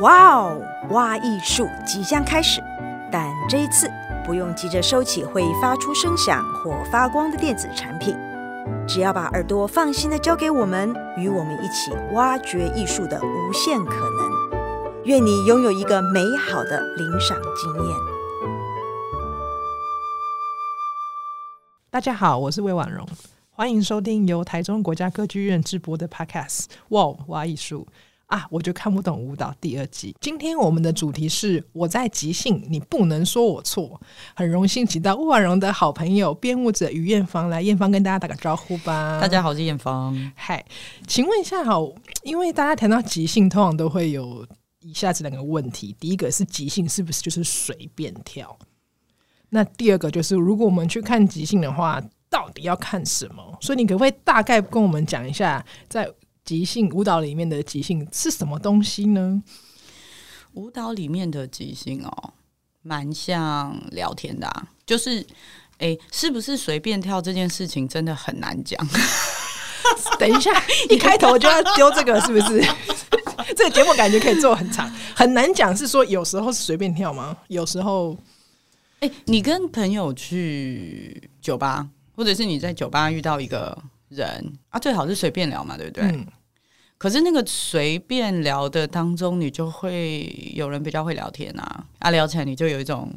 哇哦，挖艺术即将开始，但这一次不用急着收起会发出声响或发光的电子产品，只要把耳朵放心的交给我们，与我们一起挖掘艺术的无限可能。愿你拥有一个美好的聆赏经验。大家好，我是魏婉容，欢迎收听由台中国家歌剧院制播的 Podcast《哇哦，挖艺术》。啊，我就看不懂舞蹈第二集。今天我们的主题是我在即兴，你不能说我错。很荣幸请到魏婉容的好朋友编舞者于艳芳来，艳芳跟大家打个招呼吧。大家好，我是艳芳。嗨，请问一下好，因为大家谈到即兴，通常都会有以下这两个问题：第一个是即兴是不是就是随便跳？那第二个就是，如果我们去看即兴的话，到底要看什么？所以你可不可以大概跟我们讲一下，在即兴舞蹈里面的即兴是什么东西呢？舞蹈里面的即兴哦，蛮像聊天的啊，就是，哎，是不是随便跳这件事情真的很难讲。等一下，一开头就要丢这个，是不是？这个节目感觉可以做很长，很难讲。是说有时候是随便跳吗？有时候，哎，你跟朋友去酒吧，或者是你在酒吧遇到一个人啊，最好是随便聊嘛，对不对？嗯可是那个随便聊的当中，你就会有人比较会聊天啊，啊，聊起来你就有一种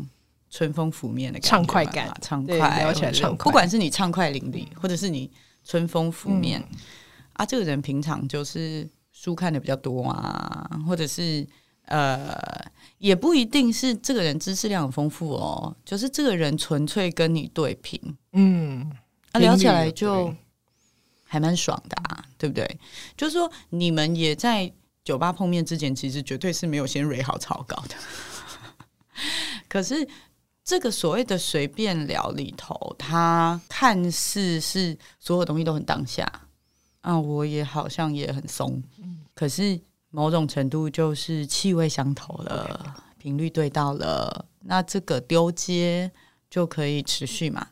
春风拂面的感觉畅快感，畅快聊起来畅快。不管是你畅快淋漓，或者是你春风拂面，嗯、啊，这个人平常就是书看的比较多啊，或者是呃，也不一定是这个人知识量很丰富哦，就是这个人纯粹跟你对平，嗯，啊，聊起来就。还蛮爽的啊，对不对？就是说，你们也在酒吧碰面之前，其实绝对是没有先蕊好草稿的。可是，这个所谓的随便聊里头，它看似是所有东西都很当下啊，我也好像也很松，可是某种程度就是气味相投了，频率对到了，那这个丢接就可以持续嘛。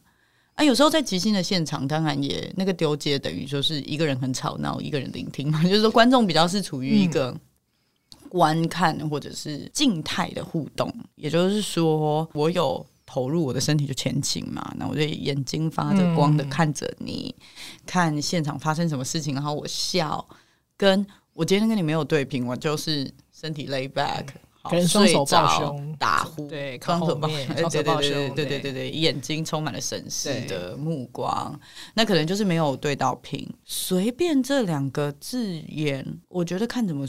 啊，有时候在即兴的现场，当然也那个丢接等于说是一个人很吵闹，一个人聆听嘛，就是说观众比较是处于一个观看或者是静态的互动，嗯、也就是说我有投入我的身体就前倾嘛，那我就眼睛发着光的看着你，嗯、看现场发生什么事情，然后我笑，跟我今天跟你没有对屏，我就是身体 lay back。可能双手抱胸打呼，对，双手抱，对对对对对对对，眼睛充满了审视的目光，那可能就是没有对到频。随便这两个字眼，我觉得看怎么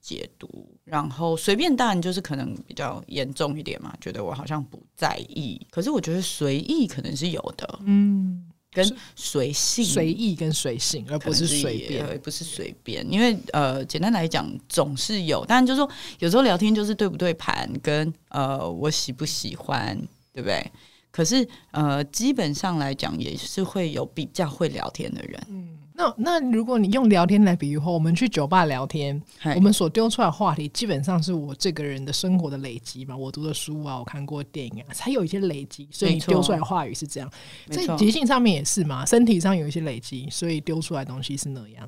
解读。然后随便当然就是可能比较严重一点嘛，觉得我好像不在意。可是我觉得随意可能是有的，嗯。跟随性、随意跟随性，而不是随便，而不是随便。因为呃，简单来讲，总是有。当然，就是说，有时候聊天就是对不对盘，跟呃，我喜不喜欢，对不对？可是呃，基本上来讲，也是会有比较会聊天的人。嗯。那那如果你用聊天来比喻的话，我们去酒吧聊天，我们所丢出来的话题基本上是我这个人的生活的累积嘛。我读的书啊，我看过电影啊，才有一些累积，所以你丢出来的话语是这样。在即兴上面也是嘛，身体上有一些累积，所以丢出来的东西是那样。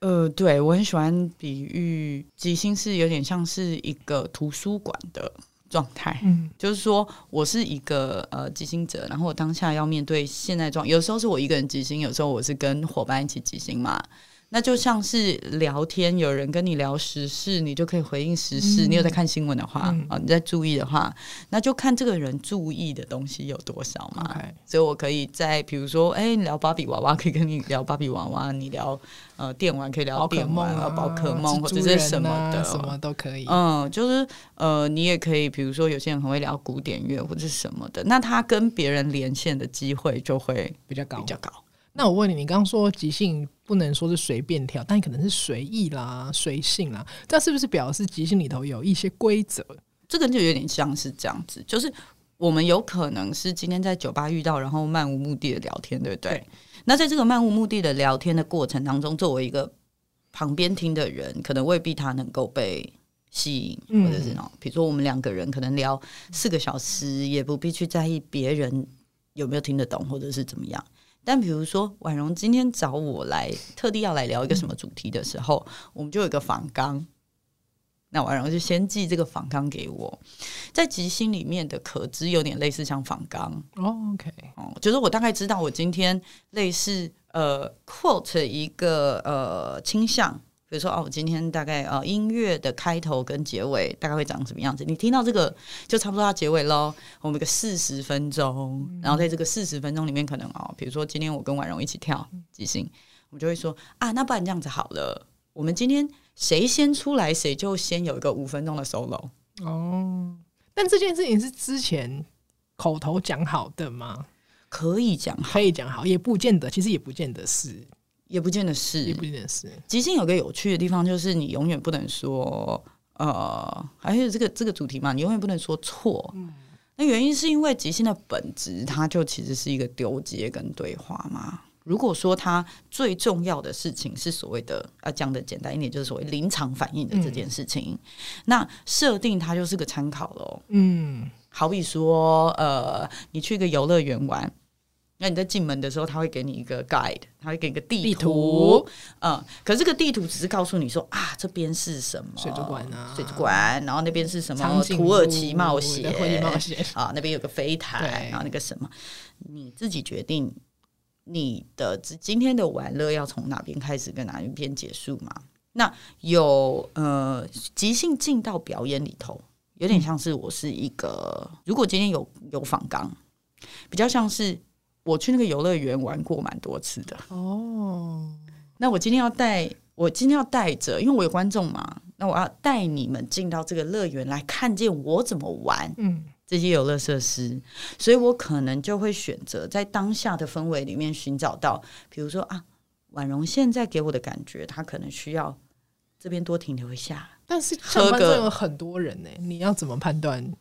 呃，对，我很喜欢比喻即兴是有点像是一个图书馆的。状态，嗯，就是说我是一个呃即兴者，然后我当下要面对现在状，有时候是我一个人即兴，有时候我是跟伙伴一起即兴嘛。那就像是聊天，有人跟你聊时事，你就可以回应时事。嗯、你有在看新闻的话，啊、嗯哦，你在注意的话，那就看这个人注意的东西有多少嘛。所以我可以在比如说，哎、欸，聊芭比娃娃，可以跟你聊芭比娃娃；你聊呃电玩，可以聊电玩啊，宝可梦、啊、或者是什么的，什么都可以。嗯，就是呃，你也可以，比如说有些人很会聊古典乐或者是什么的，那他跟别人连线的机会就会比较高，比较高。那我问你，你刚刚说即兴不能说是随便跳，但可能是随意啦、随性啦，这是不是表示即兴里头有一些规则？这个就有点像是这样子，就是我们有可能是今天在酒吧遇到，然后漫无目的的聊天，对不对？对。那在这个漫无目的的聊天的过程当中，作为一个旁边听的人，可能未必他能够被吸引，或者是那种，比如说我们两个人可能聊四个小时，也不必去在意别人有没有听得懂，或者是怎么样。但比如说，婉容今天找我来，特地要来聊一个什么主题的时候，嗯、我们就有一个访纲，那婉容就先寄这个访纲给我，在即兴里面的可知有点类似像访纲哦，OK，哦，就是我大概知道我今天类似呃 quote 一个呃倾向，比如说哦，我今天大概呃音乐的开头跟结尾大概会长什么样子，你听到这个就差不多要结尾喽，我们个四十分钟，然后在这个四十分钟里面可能哦，比如说今天我跟婉容一起跳即兴，我们就会说啊，那不然这样子好了，我们今天。谁先出来，谁就先有一个五分钟的 solo 哦。但这件事情是之前口头讲好的吗？可以讲，可以讲好，也不见得，其实也不见得是，也不见得是，也不见得是。即兴有个有趣的地方，就是你永远不能说，呃，还有这个这个主题嘛，你永远不能说错。嗯，那原因是因为即兴的本质，它就其实是一个丢接跟对话嘛。如果说它最重要的事情是所谓的啊，讲的简单一点，就是所谓临场反应的这件事情，嗯、那设定它就是个参考喽。嗯，好比说，呃，你去一个游乐园玩，那你在进门的时候，他会给你一个 guide，他会给你个地图。地图。嗯，可是这个地图只是告诉你说啊，这边是什么。水族馆啊，水族馆，然后那边是什么土耳其冒险，冒险。啊，那边有个飞台，然后那个什么，你自己决定。你的今天的玩乐要从哪边开始，跟哪一边结束嘛？那有呃，即兴进到表演里头，有点像是我是一个，如果今天有有访纲，比较像是我去那个游乐园玩过蛮多次的哦。那我今天要带，我今天要带着，因为我有观众嘛，那我要带你们进到这个乐园来看见我怎么玩，嗯。这些游乐设施，所以我可能就会选择在当下的氛围里面寻找到，比如说啊，婉容现在给我的感觉，她可能需要这边多停留一下。但是上班有很多人呢，你要怎么判断？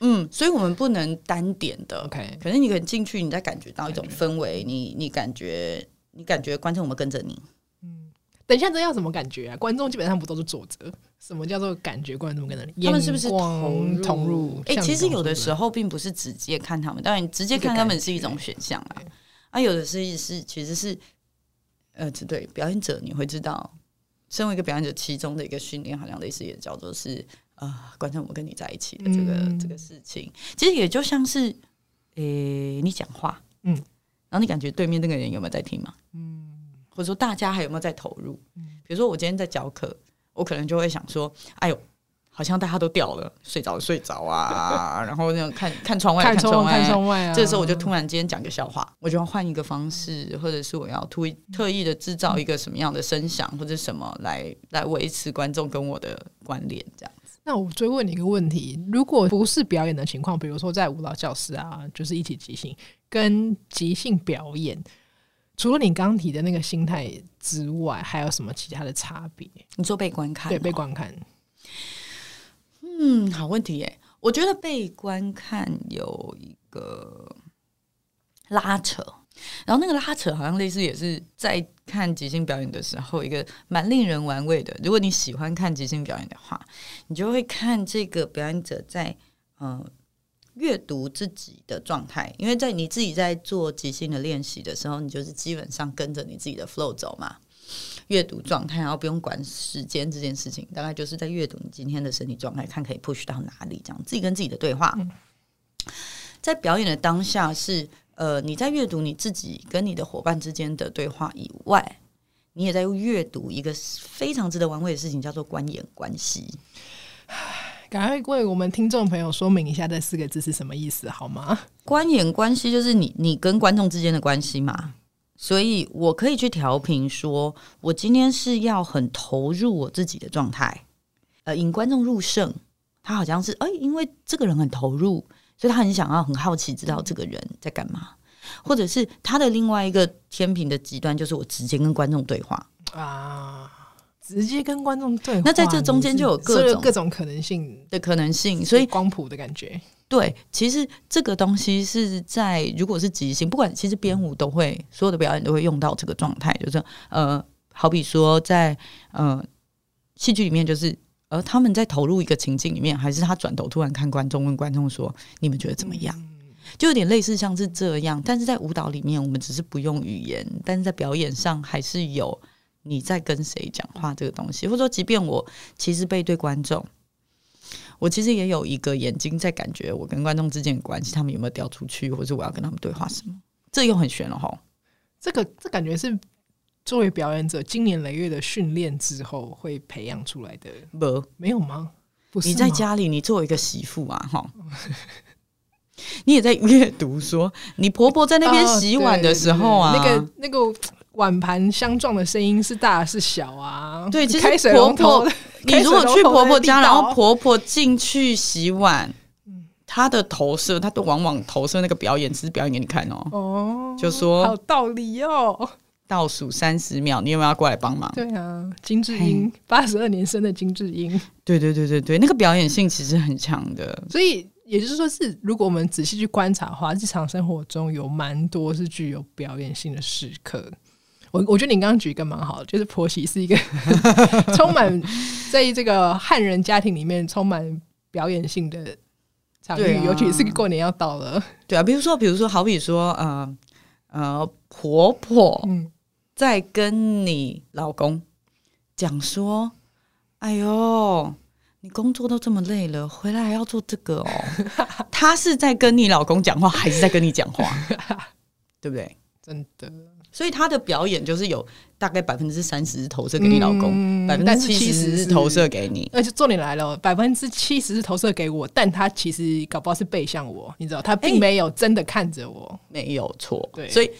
嗯，所以我们不能单点的。OK，可能你可能进去，你再感觉到一种氛围，你你感觉你感觉观众有没有跟着你？等一下，这要怎么感觉啊？观众基本上不都是坐着？什么叫做感觉？观众跟着你？他们是不是同入？投入？哎、欸，其实有的时候并不是直接看他们，当然直接看他们是一种选项啊。啊，有的是是其实是呃，对表演者，你会知道，身为一个表演者，其中的一个训练，好像类似也叫做是呃，观众我跟你在一起的这个、嗯、这个事情，其实也就像是，诶、欸，你讲话，嗯，然后你感觉对面那个人有没有在听嘛？嗯。或者说大家还有没有在投入？比如说我今天在教课，我可能就会想说：“哎呦，好像大家都掉了，睡着睡着啊。”然后那种看看窗外，看窗外，看窗外啊。这时候我就突然间讲个笑话，我就要换一个方式，或者是我要特意特意的制造一个什么样的声响或者什么来来维持观众跟我的关联，这样子。那我追问你一个问题：如果不是表演的情况，比如说在舞蹈教室啊，就是一起即兴跟即兴表演。除了你刚提的那个心态之外，还有什么其他的差别？你说被观看，对，被观看。嗯，好问题耶。我觉得被观看有一个拉扯，然后那个拉扯好像类似也是在看即兴表演的时候一个蛮令人玩味的。如果你喜欢看即兴表演的话，你就会看这个表演者在嗯。呃阅读自己的状态，因为在你自己在做即兴的练习的时候，你就是基本上跟着你自己的 flow 走嘛。阅读状态，然后不用管时间这件事情，大概就是在阅读你今天的身体状态，看可以 push 到哪里，这样自己跟自己的对话。嗯、在表演的当下是呃，你在阅读你自己跟你的伙伴之间的对话以外，你也在阅读一个非常值得玩味的事情，叫做观演关系。赶快为我们听众朋友说明一下这四个字是什么意思好吗？观演关系就是你你跟观众之间的关系嘛，所以我可以去调频，说我今天是要很投入我自己的状态，呃，引观众入胜。他好像是哎，因为这个人很投入，所以他很想要很好奇知道这个人在干嘛，或者是他的另外一个天平的极端，就是我直接跟观众对话啊。直接跟观众对话，那在这中间就有各种各种可能性的可能性，所以光谱的感觉。对，其实这个东西是在如果是即兴，不管其实编舞都会，所有的表演都会用到这个状态，就是呃，好比说在呃戏剧里面，就是呃他们在投入一个情境里面，还是他转头突然看观众，问观众说：“你们觉得怎么样？”就有点类似像是这样，但是在舞蹈里面，我们只是不用语言，但是在表演上还是有。你在跟谁讲话这个东西，或者说，即便我其实背对观众，我其实也有一个眼睛在感觉我跟观众之间的关系，他们有没有掉出去，或者我要跟他们对话什么，这又很悬了哈。这个这感觉是作为表演者经年累月的训练之后会培养出来的，不，没有吗？不是？你在家里，你作为一个媳妇啊，哈。你也在阅读说，你婆婆在那边洗碗的时候啊，哦、对对对那个那个碗盘相撞的声音是大是小啊？对，其实婆婆，你如果去婆婆家，然后婆婆进去洗碗，她的投射，她都往往投射那个表演，只是表演给你看哦。哦，就说好道理哦。倒数三十秒，你有没有要过来帮忙？对啊，金智英，八十二年生的金智英，对对对对对，那个表演性其实很强的，所以。也就是说，是如果我们仔细去观察的话，日常生活中有蛮多是具有表演性的时刻。我我觉得你刚刚举一个蛮好的，就是婆媳是一个 充满在这个汉人家庭里面充满表演性的场域，啊、尤其是过年要到了。对啊，比如说，比如说，好比说，呃呃，婆婆在跟你老公讲说：“哎呦。”你工作都这么累了，回来还要做这个哦？他是在跟你老公讲话，还是在跟你讲话？对不对？真的，所以他的表演就是有大概百分之三十是投射给你老公，百分之七十是投射给你。而且重点来了，百分之七十是投射给我，但他其实搞不好是背向我，你知道，他并没有真的看着我，欸、没有错。对，所以。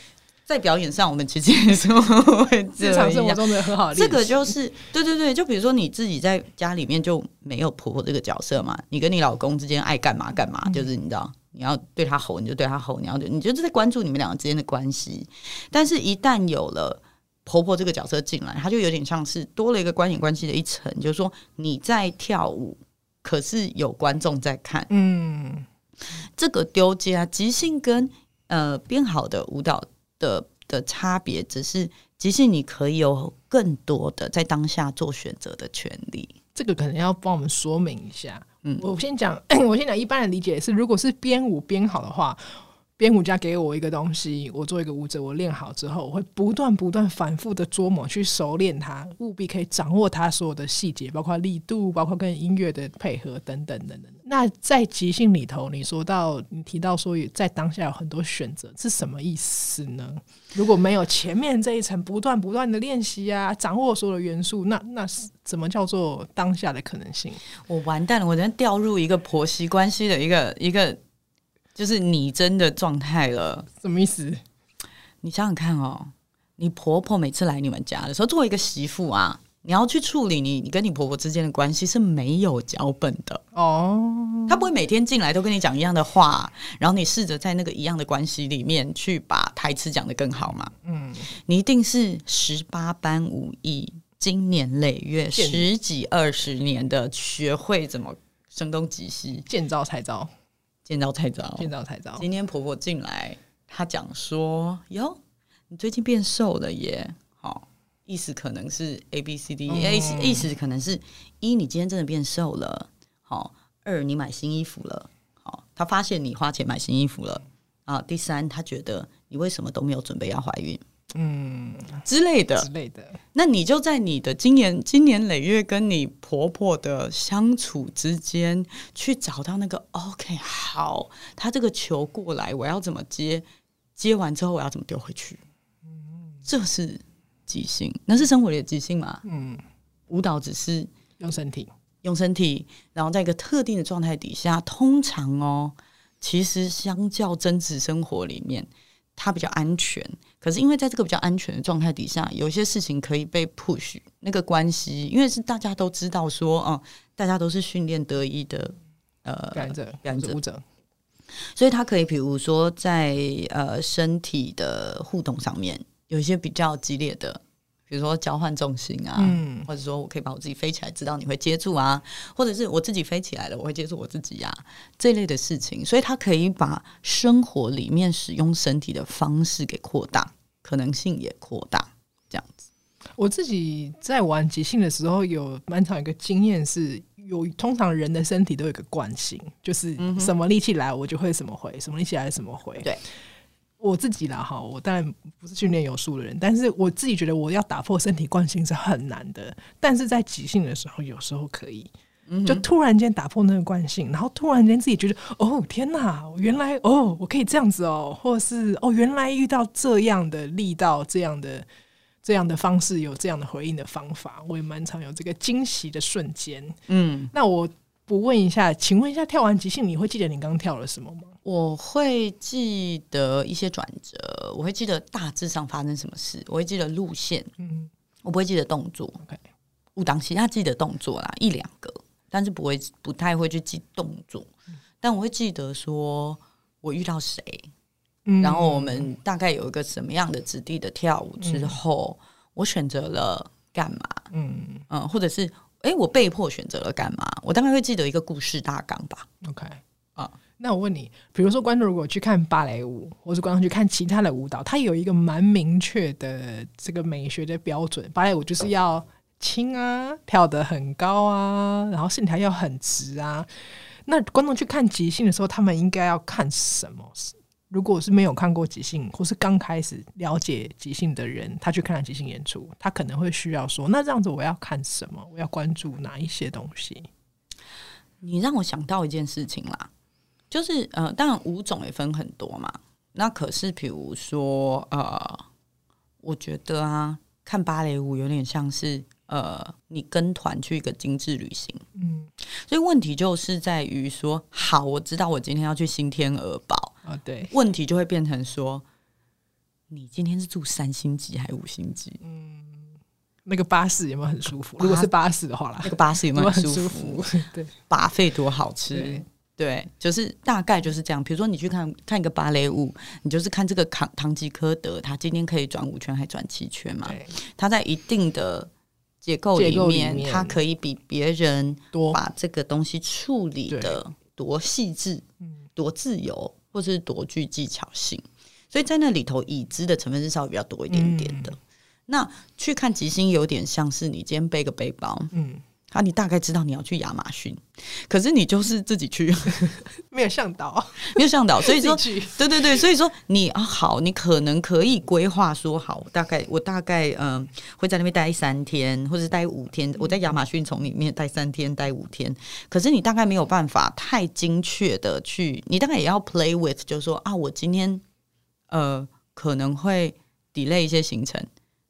在表演上，我们其实也是 会日常生活中的很好。这个就是对对对，就比如说你自己在家里面就没有婆婆这个角色嘛，你跟你老公之间爱干嘛干嘛，嗯、就是你知道，你要对他吼你就对他吼，你要你就是在关注你们两个之间的关系。但是，一旦有了婆婆这个角色进来，他就有点像是多了一个观影关系的一层，就是说你在跳舞，可是有观众在看。嗯，这个丢接啊，即兴跟呃编好的舞蹈。的的差别只是，即使你可以有更多的在当下做选择的权利。这个可能要帮我们说明一下。嗯，我先讲，我先讲一般的理解是，如果是编舞编好的话。编舞家给我一个东西，我做一个舞者，我练好之后，我会不断不断反复的琢磨，去熟练它，务必可以掌握它所有的细节，包括力度，包括跟音乐的配合等等等等。那在即兴里头，你说到你提到说，在当下有很多选择，是什么意思呢？如果没有前面这一层不断不断的练习啊，掌握所有的元素，那那是怎么叫做当下的可能性？我完蛋了，我真掉入一个婆媳关系的一个一个。就是你真的状态了，什么意思？你想想看哦，你婆婆每次来你们家的时候，作为一个媳妇啊，你要去处理你你跟你婆婆之间的关系是没有脚本的哦。她不会每天进来都跟你讲一样的话，然后你试着在那个一样的关系里面去把台词讲得更好嘛？嗯，你一定是十八般武艺，经年累月，十几二十年的学会怎么声东击西，见招拆招。见招拆招，见招拆招。今天婆婆进来，她讲说：“哟，你最近变瘦了耶。”好，意思可能是 A B C D，意思意思可能是一，你今天真的变瘦了。好，二，你买新衣服了。好，她发现你花钱买新衣服了。啊，第三，她觉得你为什么都没有准备要怀孕？嗯，之类的之类的，那你就在你的今年今年累月跟你婆婆的相处之间，去找到那个 OK 好，他这个球过来，我要怎么接？接完之后我要怎么丢回去？嗯，这是即兴，那是生活里的即兴嘛？嗯，舞蹈只是用身体，用身体，然后在一个特定的状态底下，通常哦，其实相较真实生活里面。它比较安全，可是因为在这个比较安全的状态底下，有些事情可以被 push 那个关系，因为是大家都知道说，哦、嗯，大家都是训练得意的，呃，感染者，感染者，所以他可以，比如说在呃身体的互动上面，有一些比较激烈的。比如说交换重心啊，嗯，或者说我可以把我自己飞起来，知道你会接住啊，或者是我自己飞起来了，我会接住我自己呀，啊，这类的事情，所以他可以把生活里面使用身体的方式给扩大，可能性也扩大，这样子。我自己在玩即兴的时候，有蛮长一个经验是，有通常人的身体都有一个惯性，就是什么力气来我就会什么回，什么力气来什么回，对。我自己啦哈，我当然不是训练有素的人，但是我自己觉得我要打破身体惯性是很难的，但是在即兴的时候，有时候可以，就突然间打破那个惯性，然后突然间自己觉得哦天哪，原来哦我可以这样子哦，或者是哦原来遇到这样的力道，这样的这样的方式，有这样的回应的方法，我也蛮常有这个惊喜的瞬间。嗯，那我。不问一下，请问一下，跳完即兴你会记得你刚刚跳了什么吗？我会记得一些转折，我会记得大致上发生什么事，我会记得路线，嗯，我不会记得动作。OK，舞蹈其他记得动作啦，一两个，但是不会不太会去记动作，嗯、但我会记得说我遇到谁，嗯、然后我们大概有一个什么样的质地的跳舞之后，嗯、我选择了干嘛？嗯嗯，或者是。哎，我被迫选择了干嘛？我大概会记得一个故事大纲吧。OK 啊，那我问你，比如说观众如果去看芭蕾舞，或是观众去看其他的舞蹈，它有一个蛮明确的这个美学的标准。芭蕾舞就是要轻啊，跳得很高啊，然后线条要很直啊。那观众去看即兴的时候，他们应该要看什么？如果是没有看过即兴，或是刚开始了解即兴的人，他去看了即兴演出，他可能会需要说：“那这样子我要看什么？我要关注哪一些东西？”你让我想到一件事情啦，就是呃，当然舞种也分很多嘛。那可是比如说呃，我觉得啊，看芭蕾舞有点像是呃，你跟团去一个精致旅行。嗯，所以问题就是在于说，好，我知道我今天要去新天鹅堡。啊，对，问题就会变成说，你今天是住三星级还是五星级？嗯，那个巴士有没有很舒服？如果是巴士的话啦，那个巴士有没有很舒服？对，巴费多好吃，对，对，就是大概就是这样。比如说，你去看看一个芭蕾舞，你就是看这个唐唐吉诃德，他今天可以转五圈还转七圈嘛？对他在一定的结构里面，它可以比别人多。把这个东西处理的多细致，多自由。或是多具技巧性，所以在那里头，已知的成分是稍微比较多一点点的。嗯、那去看吉星，有点像是你今天背个背包，嗯，啊，你大概知道你要去亚马逊，可是你就是自己去，没有向导，没有向导，所以说，对对对，所以说你啊，好，你可能可以规划说，好，大概我大概嗯、呃、会在那边待三天，或者待五天，我在亚马逊丛里面待三天，待五天，可是你大概没有办法太精确的去，你大概也要 play with，就是说啊，我今天呃可能会 delay 一些行程。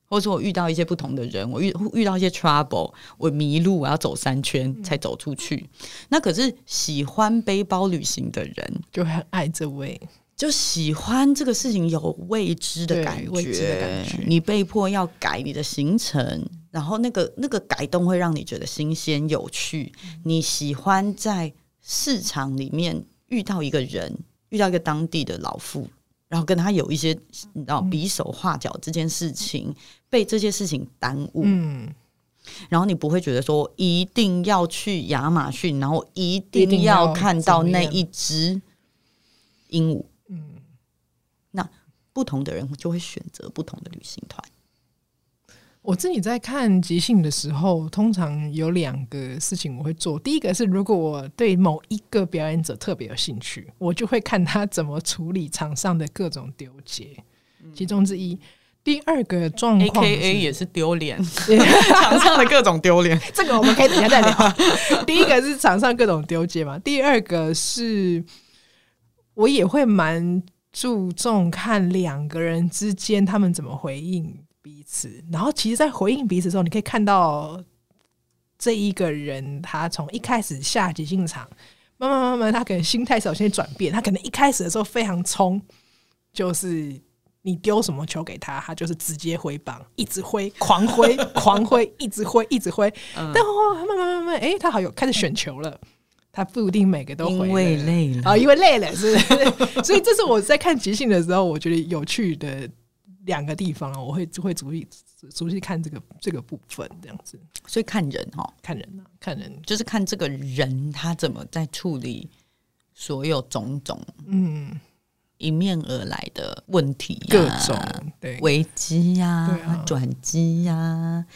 或者说我遇到一些不同的人，我遇遇到一些 trouble，我迷路，我要走三圈才走出去。嗯、那可是喜欢背包旅行的人就很爱这位，就喜欢这个事情有未知的感觉，未知的感觉。你被迫要改你的行程，然后那个那个改动会让你觉得新鲜有趣。嗯、你喜欢在市场里面遇到一个人，遇到一个当地的老妇。然后跟他有一些，你知道，比手画脚这件事情、嗯、被这些事情耽误，嗯，然后你不会觉得说一定要去亚马逊，然后一定要看到那一只鹦鹉，嗯，那不同的人就会选择不同的旅行团。我自己在看即兴的时候，通常有两个事情我会做。第一个是，如果我对某一个表演者特别有兴趣，我就会看他怎么处理场上的各种丢结，其中之一。第二个状况，AKA 也是丢脸，场上的各种丢脸。这个我们可以等下再聊。第一个是场上各种丢结嘛，第二个是我也会蛮注重看两个人之间他们怎么回应。彼此，然后其实，在回应彼此的时候，你可以看到这一个人，他从一开始下即兴场，慢慢慢慢，他可能心态首先转变。他可能一开始的时候非常冲，就是你丢什么球给他，他就是直接挥棒，一直挥，狂挥，狂挥，一直挥，一直挥。嗯、但后慢慢慢慢，哎、欸，他好有开始选球了。他不一定每个都回，因为累了啊、哦，因为累了，是不是？所以这是我在看即兴的时候，我觉得有趣的。两个地方啊，我会会逐意逐意看这个这个部分，这样子。所以看人哈，看人啊，看人就是看这个人他怎么在处理所有种种嗯迎面而来的问题、啊，各种对危机呀、转机呀。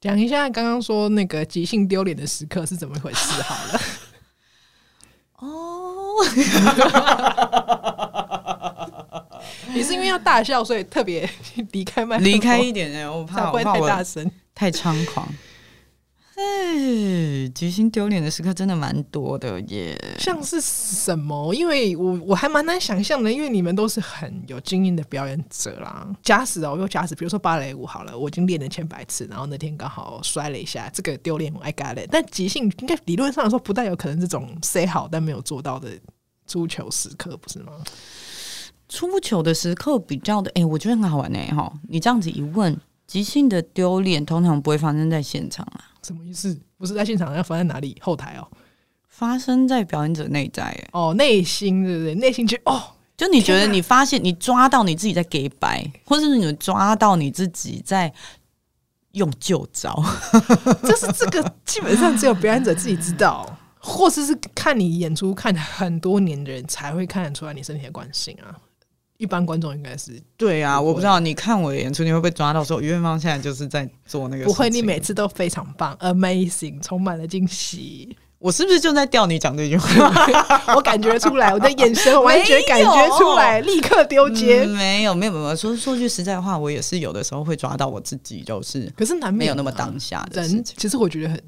讲一下刚刚说那个即兴丢脸的时刻是怎么回事好了。哦。你是因为要大笑，所以特别 离开麦，离开一点哎，我怕会太大声，太猖狂。哎，即兴丢脸的时刻真的蛮多的耶。像是什么？因为我我还蛮难想象的，因为你们都是很有经验的表演者啦。假使哦，又假使，比如说芭蕾舞好了，我已经练了千百次，然后那天刚好摔了一下，这个丢脸我 I got it。但即兴应该理论上来说，不太有可能这种 say 好但没有做到的足球时刻，不是吗？出糗的时刻比较的，哎、欸，我觉得很好玩呢。哈。你这样子一问，即兴的丢脸通常不会发生在现场啊。什么意思？不是在现场，要放在哪里？后台哦，发生在表演者内在。哦，内心对不对？内心就哦，就你觉得你发现你抓到你自己在给白，或者是你抓到你自己在用旧招，就是这个基本上只有表演者自己知道，或者是看你演出看很多年的人才会看得出来你身体的惯性啊。一般观众应该是对啊，我不知道你看我的演出，你会不会抓到说于远方现在就是在做那个？不会，你每次都非常棒，amazing，充满了惊喜。我是不是就在吊你讲这句话？我感觉出来，我的眼神完全感觉出来，立刻丢接、嗯。没有，没有，没有。说说句实在话，我也是有的时候会抓到我自己，就是可是难免没有那么当下的人。其实我觉得很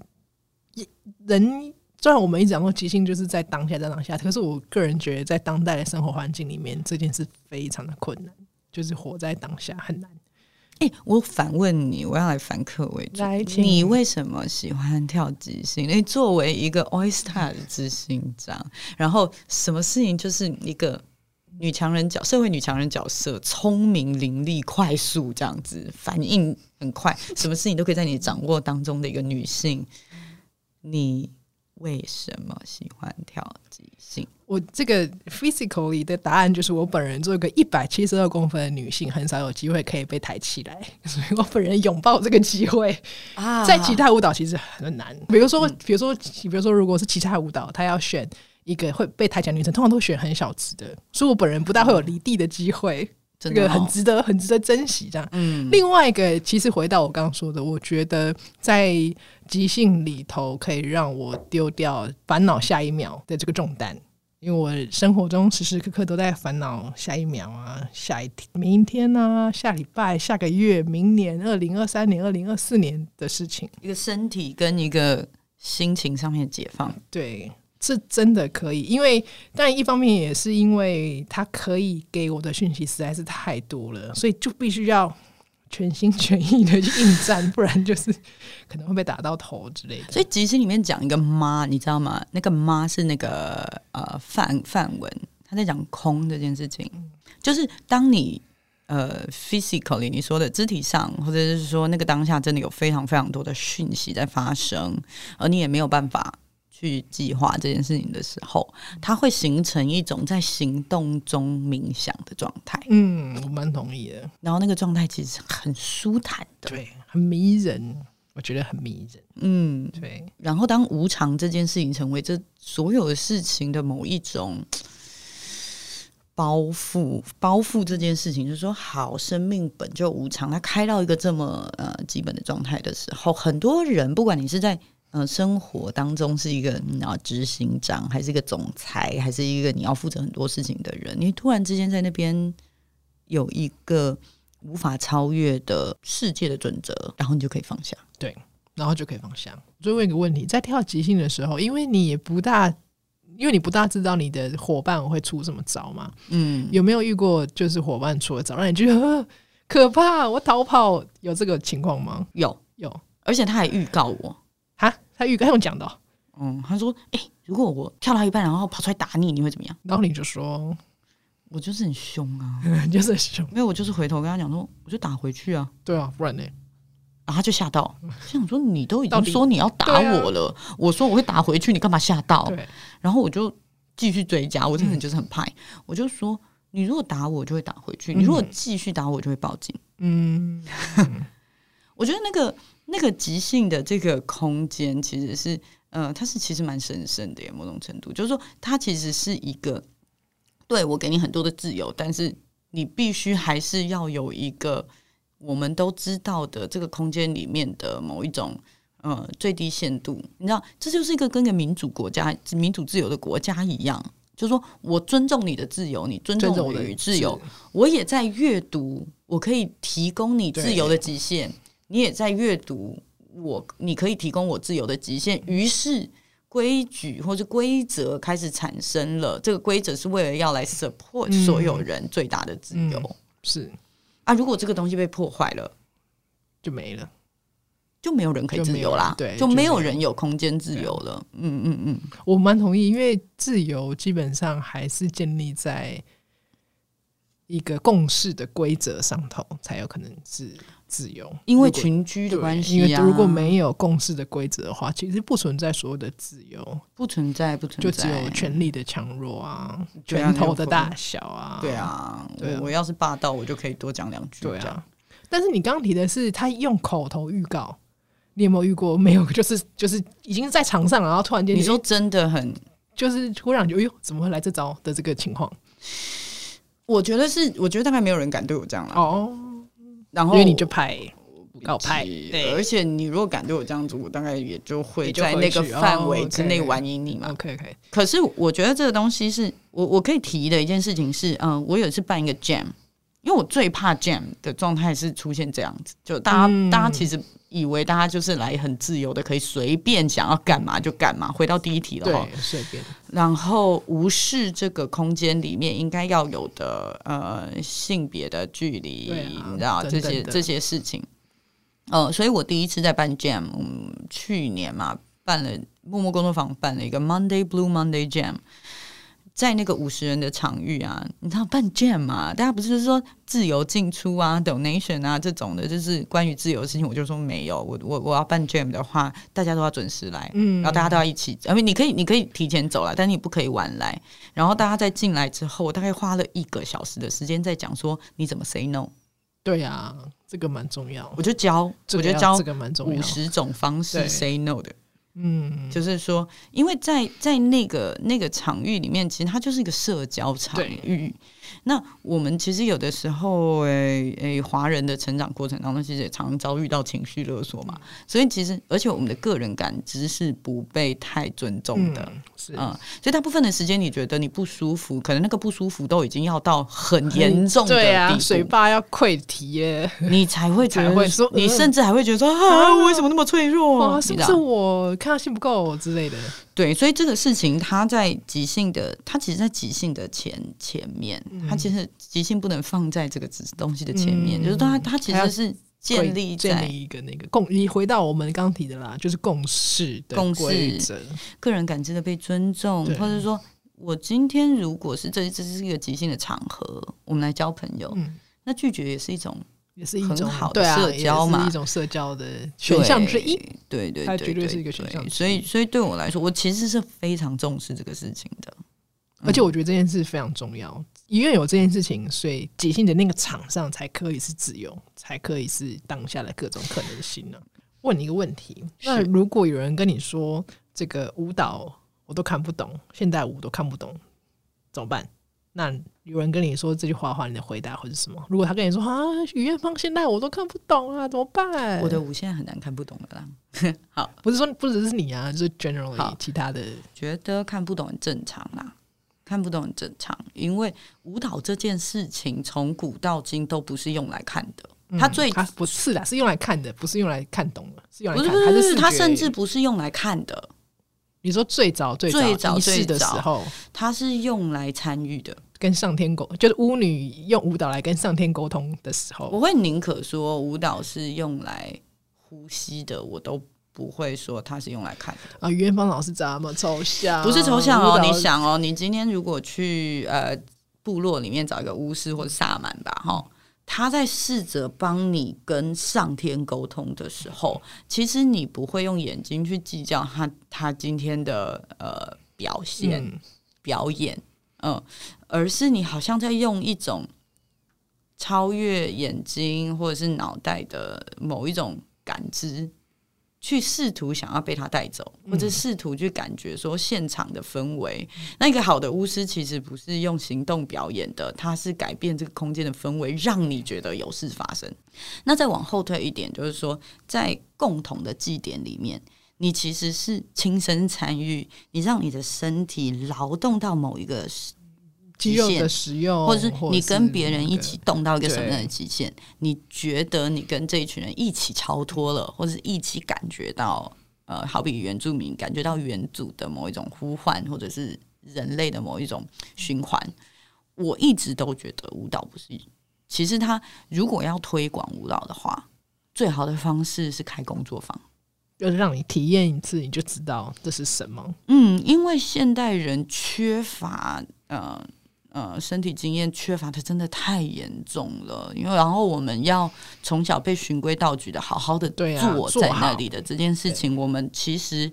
人。虽然我们一直讲说即兴就是在当下，在当下，可是我个人觉得，在当代的生活环境里面，这件事非常的困难，就是活在当下很难。哎、欸，我反问你，我要来反客为主，你为什么喜欢跳即兴？你作为一个 Star 的执行长，然后什么事情就是一个女强人角，社会女强人角色，聪明伶俐、快速这样子，反应很快，什么事情都可以在你掌握当中的一个女性，你。为什么喜欢跳即兴？我这个 physically 的答案就是，我本人做一个一百七十二公分的女性，很少有机会可以被抬起来，所以我本人拥抱这个机会啊。在其他舞蹈其实很难，比如说，比如说，比如说，如果是其他舞蹈，他要选一个会被抬起来的女生，通常都选很小只的，所以我本人不大会有离地的机会。这个很值得，很值得珍惜。这样，嗯，另外一个，其实回到我刚刚说的，我觉得在即兴里头可以让我丢掉烦恼下一秒的这个重担，因为我生活中时时刻刻都在烦恼下一秒啊，下一天、明天啊，下礼拜、下个月、明年、二零二三年、二零二四年的事情，一个身体跟一个心情上面解放，对。是真的可以，因为但一方面也是因为他可以给我的讯息实在是太多了，所以就必须要全心全意的去应战，不然就是可能会被打到头之类的。所以即兴里面讲一个妈，你知道吗？那个妈是那个呃范范文，他在讲空这件事情，就是当你呃 physically 你说的肢体上，或者是说那个当下真的有非常非常多的讯息在发生，而你也没有办法。去计划这件事情的时候，它会形成一种在行动中冥想的状态。嗯，我蛮同意的。然后那个状态其实很舒坦的，对，很迷人，我觉得很迷人。嗯，对。然后当无常这件事情成为这所有的事情的某一种包袱，包袱这件事情就是说，好，生命本就无常，它开到一个这么呃基本的状态的时候，很多人不管你是在。呃，生活当中是一个你要执行长，还是一个总裁，还是一个你要负责很多事情的人？你突然之间在那边有一个无法超越的世界的准则，然后你就可以放下。对，然后就可以放下。最后一个问题，在跳即兴的时候，因为你也不大，因为你不大知道你的伙伴会出什么招嘛。嗯，有没有遇过就是伙伴出了招，让你觉得可怕，我逃跑？有这个情况吗？有，有，而且他还预告我。哈，他预告用讲的，嗯，他说，哎、欸，如果我跳到一半，然后跑出来打你，你会怎么样？然后你就说，我就是很凶啊，就是很凶，没有，我就是回头跟他讲说，我就打回去啊，对啊，不然呢？然后他就吓到，想说你都已经说你要打我了，啊、我说我会打回去，你干嘛吓到？对，然后我就继续追加，我真的就是很怕，嗯、我就说，你如果打我，就会打回去；你如果继续打我，就会报警。嗯，我觉得那个。那个即兴的这个空间，其实是，呃，它是其实蛮神圣的，某种程度，就是说，它其实是一个，对，我给你很多的自由，但是你必须还是要有一个我们都知道的这个空间里面的某一种，呃，最低限度，你知道，这就是一个跟个民主国家、民主自由的国家一样，就是说我尊重你的自由，你尊重我的自由，我，我也在阅读，我可以提供你自由的极限，你也在阅读我，你可以提供我自由的极限。于是规矩或者规则开始产生了，这个规则是为了要来 support 所有人最大的自由。是啊，如果这个东西被破坏了，就没了。就没有人可以自由啦，对，就没有人有空间自由了。嗯嗯嗯，我蛮同意，因为自由基本上还是建立在一个共识的规则上头，才有可能是自由。因为群居的关系啊，因为如果没有共识的规则的话，其实不存在所有的自由，不存在，不存在，就只有权力的强弱啊，拳头的大小啊。对啊，对啊，我要是霸道，我就可以多讲两句。对啊，但是你刚刚提的是他用口头预告。你有没有遇过？没有，就是就是已经在场上了，然后突然间你说真的很，就是突然就哎呦，怎么会来这招的这个情况？我觉得是，我觉得大概没有人敢对我这样了哦。然后因为你就拍不，告拍，对，而且你如果敢对我这样子，我大概也就会在那个范围之内玩赢你嘛。OK OK。可是我觉得这个东西是我我可以提的一件事情是，嗯，我有一次办一个 Jam，因为我最怕 Jam 的状态是出现这样子，就大家、嗯、大家其实。以为大家就是来很自由的，可以随便想要干嘛就干嘛。回到第一题了哈，随便，然后无视这个空间里面应该要有的呃性别的距离，啊、你知道这些这些事情。呃，所以我第一次在办 Jam，嗯，去年嘛办了默默工作坊，办了一个 Monday Blue Monday Jam。在那个五十人的场域啊，你知道办 jam 嘛？大家不是说自由进出啊，donation 啊这种的，就是关于自由的事情。我就说没有，我我我要办 jam 的话，大家都要准时来，嗯，然后大家都要一起。因为你可以你可以提前走了，但你不可以晚来。然后大家在进来之后，我大概花了一个小时的时间在讲说你怎么 say no。对呀、啊，这个蛮重要。我就教，我就教这个蛮重要，五十种方式 say no 的。嗯，就是说，因为在在那个那个场域里面，其实它就是一个社交场域。那我们其实有的时候，诶、欸、诶，华人的成长过程当中，其实也常常遭遇到情绪勒索嘛。所以其实，而且我们的个人感知是不被太尊重的，嗯。所以大部分的时间，你觉得你不舒服，可能那个不舒服都已经要到很严重的地步，对啊，水坝要溃堤耶，你才会 才会说，你甚至还会觉得说啊，啊，我为什么那么脆弱？啊，是不是我抗压性不够之类的？对，所以这个事情，它在即兴的，它其实，在即兴的前前面，它其实即兴不能放在这个东西的前面，嗯、就是它，它其实是建立在建立一个那个共，你回到我们刚提的啦，就是共识的规则，个人感知的被尊重，或者说我今天如果是这这是一个即兴的场合，我们来交朋友，嗯、那拒绝也是一种。也是一种好的社交嘛，啊、一种社交的选项之一。对对对，它绝对是一个选项。所以，所以对我来说，我其实是非常重视这个事情的。而且，我觉得这件事非常重要。因为有这件事情，所以即兴的那个场上才可以是自由，才可以是当下的各种可能性呢。问你一个问题：那如果有人跟你说这个舞蹈我都看不懂，现代舞都看不懂，怎么办？那有人跟你说这句话的话，你的回答会是什么？如果他跟你说啊，余艳芳现在我都看不懂啊，怎么办？我的舞现在很难看不懂了啦。好，不是说不只是你啊，就是 generally 其他的觉得看不懂很正常啦，看不懂很正常，因为舞蹈这件事情从古到今都不是用来看的，嗯、它最它不是啦，是用来看的，不是用来看懂的，是用来看，不是，不是它甚至不是用来看的。你说最早最早最早最早的时候，它是用来参与的。跟上天沟，就是巫女用舞蹈来跟上天沟通的时候，我会宁可说舞蹈是用来呼吸的，我都不会说它是用来看的。啊，余艳芳老师怎么抽象，不是抽象哦。你想哦，你今天如果去呃部落里面找一个巫师或者萨满吧，哈，他在试着帮你跟上天沟通的时候，其实你不会用眼睛去计较他他今天的呃表现、嗯、表演。嗯，而是你好像在用一种超越眼睛或者是脑袋的某一种感知，去试图想要被他带走，或者试图去感觉说现场的氛围。嗯。那个好的巫师其实不是用行动表演的，他是改变这个空间的氛围，让你觉得有事发生。那再往后退一点，就是说在共同的祭典里面。你其实是亲身参与，你让你的身体劳动到某一个肌肉的使用，或者是你跟别人一起动到一个什么样的极限？你觉得你跟这一群人一起超脱了，或者是一起感觉到呃，好比原住民感觉到原祖的某一种呼唤，或者是人类的某一种循环。我一直都觉得舞蹈不是，其实他如果要推广舞蹈的话，最好的方式是开工作坊。就是让你体验一次，你就知道这是什么。嗯，因为现代人缺乏呃呃身体经验，缺乏的真的太严重了。因为然后我们要从小被循规蹈矩的好好的坐在那里的这件事情，我们其实